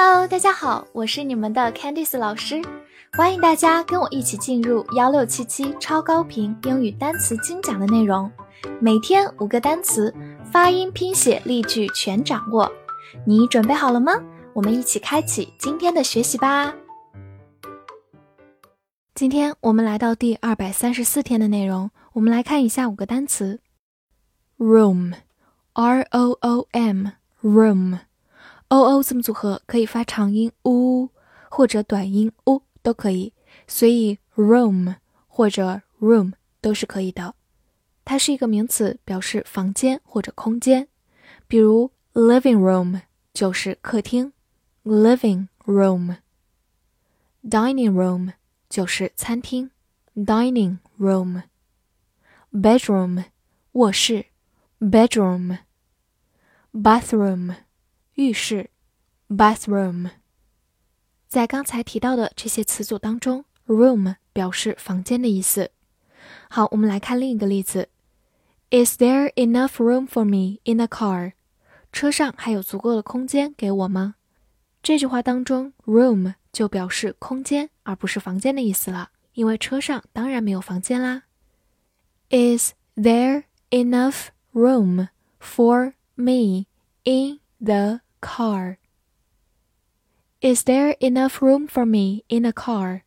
Hello，大家好，我是你们的 Candice 老师，欢迎大家跟我一起进入幺六七七超高频英语单词精讲的内容，每天五个单词，发音、拼写、例句全掌握，你准备好了吗？我们一起开启今天的学习吧。今天我们来到第二百三十四天的内容，我们来看一下五个单词：room，r o o m，room。O o 字母组合可以发长音 u 或者短音 u 都可以，所以 room 或者 room 都是可以的。它是一个名词，表示房间或者空间。比如 living room 就是客厅，living room；dining room 就是餐厅，dining room；bedroom 卧室，bedroom；bathroom。浴室，bathroom。在刚才提到的这些词组当中，room 表示房间的意思。好，我们来看另一个例子：Is there enough room for me in the car？车上还有足够的空间给我吗？这句话当中，room 就表示空间，而不是房间的意思了，因为车上当然没有房间啦。Is there enough room for me in the car. Is there enough room for me in a car?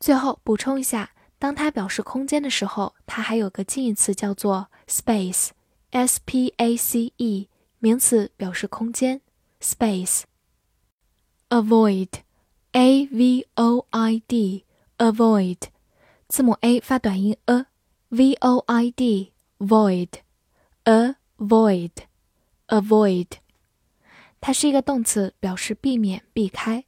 最后补充一下，当它表示空间的时候，它还有个近义词叫做 space，s p a c e，名词表示空间，space。avoid，a v o i d，avoid，字母 a 发短音 a，v o i d，void，avoid，avoid。 它是一个动词，表示避免、避开。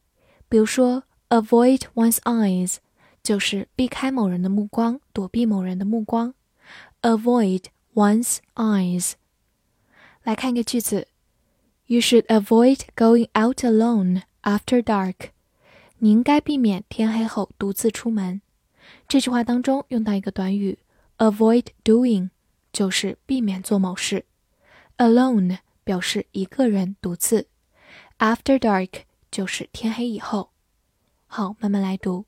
比如说，avoid one's eyes 就是避开某人的目光，躲避某人的目光。avoid one's eyes。来看一个句子：You should avoid going out alone after dark。你应该避免天黑后独自出门。这句话当中用到一个短语，avoid doing，就是避免做某事。alone。表示一个人独自，after dark 就是天黑以后。好，慢慢来读。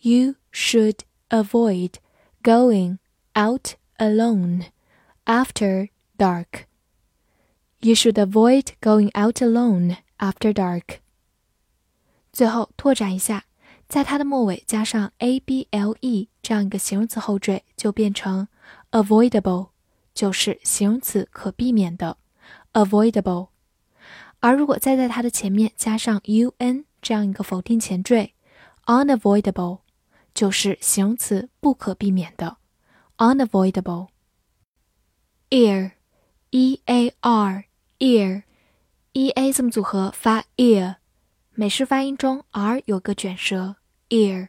You should avoid going out alone after dark. You should avoid going out alone after dark. 最后拓展一下，在它的末尾加上 a b l e 这样一个形容词后缀，就变成 avoidable，就是形容词可避免的。 avoidable，而如果再在它的前面加上 un 这样一个否定前缀，unavoidable 就是形容词不可避免的，unavoidable。ear，e a r，ear，e a 字母组合发 ear，美式发音中 r 有个卷舌，ear，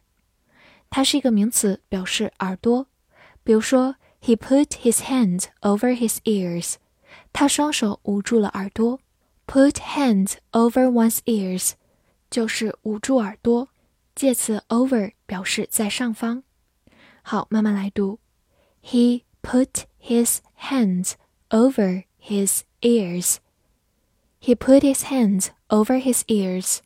它是一个名词，表示耳朵。比如说，He put his hands over his ears。 他双手捂住了耳朵，put hands over one's ears，就是捂住耳朵。介词 over 表示在上方。好，慢慢来读。He put his hands over his ears. He put his hands over his ears.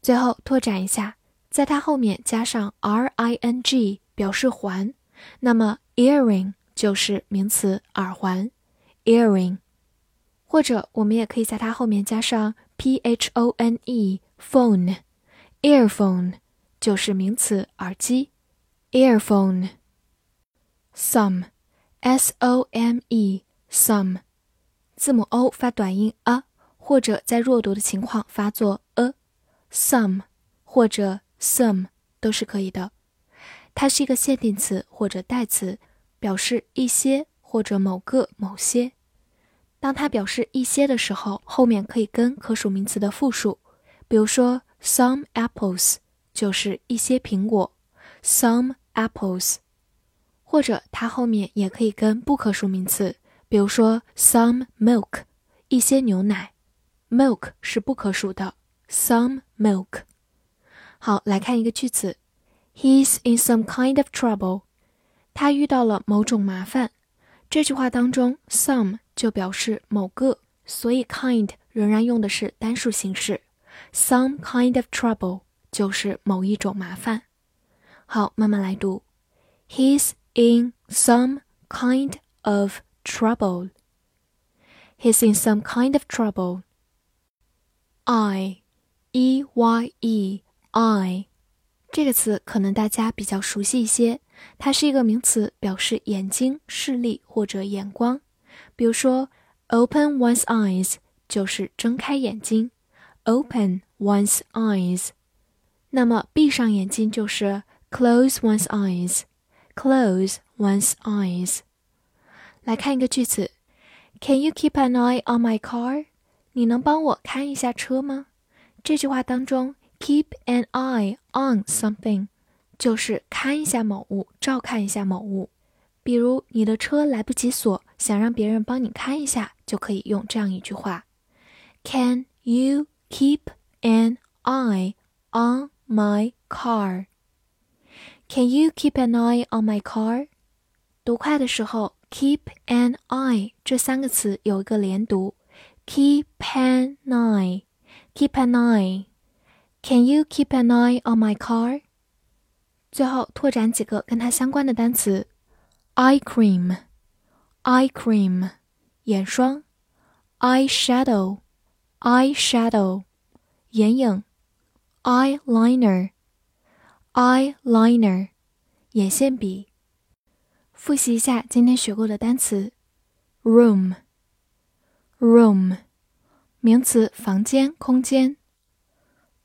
最后拓展一下，在它后面加上 r i n g 表示环，那么 earring 就是名词耳环。earring，或者我们也可以在它后面加上 p h o n e phone，earphone 就是名词耳机，earphone。some，s o m e some，字母 o 发短音 a，或者在弱读的情况发作 a，some 或者 some 都是可以的。它是一个限定词或者代词，表示一些或者某个某些。当它表示一些的时候，后面可以跟可数名词的复数，比如说 some apples 就是一些苹果，some apples，或者它后面也可以跟不可数名词，比如说 some milk 一些牛奶，milk 是不可数的，some milk。好，来看一个句子，He's in some kind of trouble，他遇到了某种麻烦。这句话当中，some 就表示某个，所以 kind 仍然用的是单数形式。Some kind of trouble 就是某一种麻烦。好，慢慢来读。He's in some kind of trouble. He's in some kind of trouble. I, e y e I 这个词可能大家比较熟悉一些，它是一个名词，表示眼睛、视力或者眼光。比如说，open one's eyes 就是睁开眼睛，open one's eyes。那么闭上眼睛就是 close one's eyes，close one's eyes。来看一个句子，Can you keep an eye on my car？你能帮我看一下车吗？这句话当中，keep an eye on something 就是看一下某物，照看一下某物。 比如你的车来不及锁，想让别人帮你看一下，就可以用这样一句话：Can you keep an eye on my car？Can you keep an eye on my car？读快的时候，keep an eye 这三个词有一个连读，keep an eye，keep an eye。Can you keep an eye on my car？最后拓展几个跟它相关的单词。 eye cream, eye cream，眼霜；eye shadow, eye shadow，眼影；eyeliner, eyeliner，眼线笔。复习一下今天学过的单词：room, room，名词，房间、空间；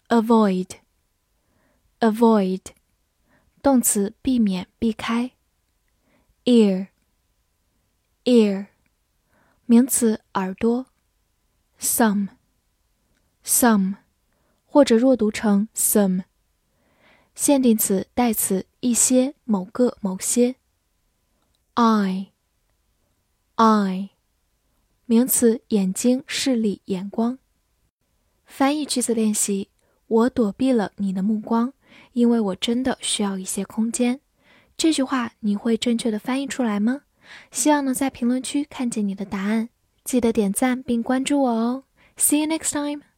avoid, avoid，动词，避免、避开。 ear，ear，名词，耳朵。some，some，或者弱读成 some。限定词，代词，一些，某个，某些。eye，eye，名词，眼睛，视力，眼光。翻译句子练习：我躲避了你的目光，因为我真的需要一些空间。这句话你会正确的翻译出来吗？希望能在评论区看见你的答案。记得点赞并关注我哦。See you next time.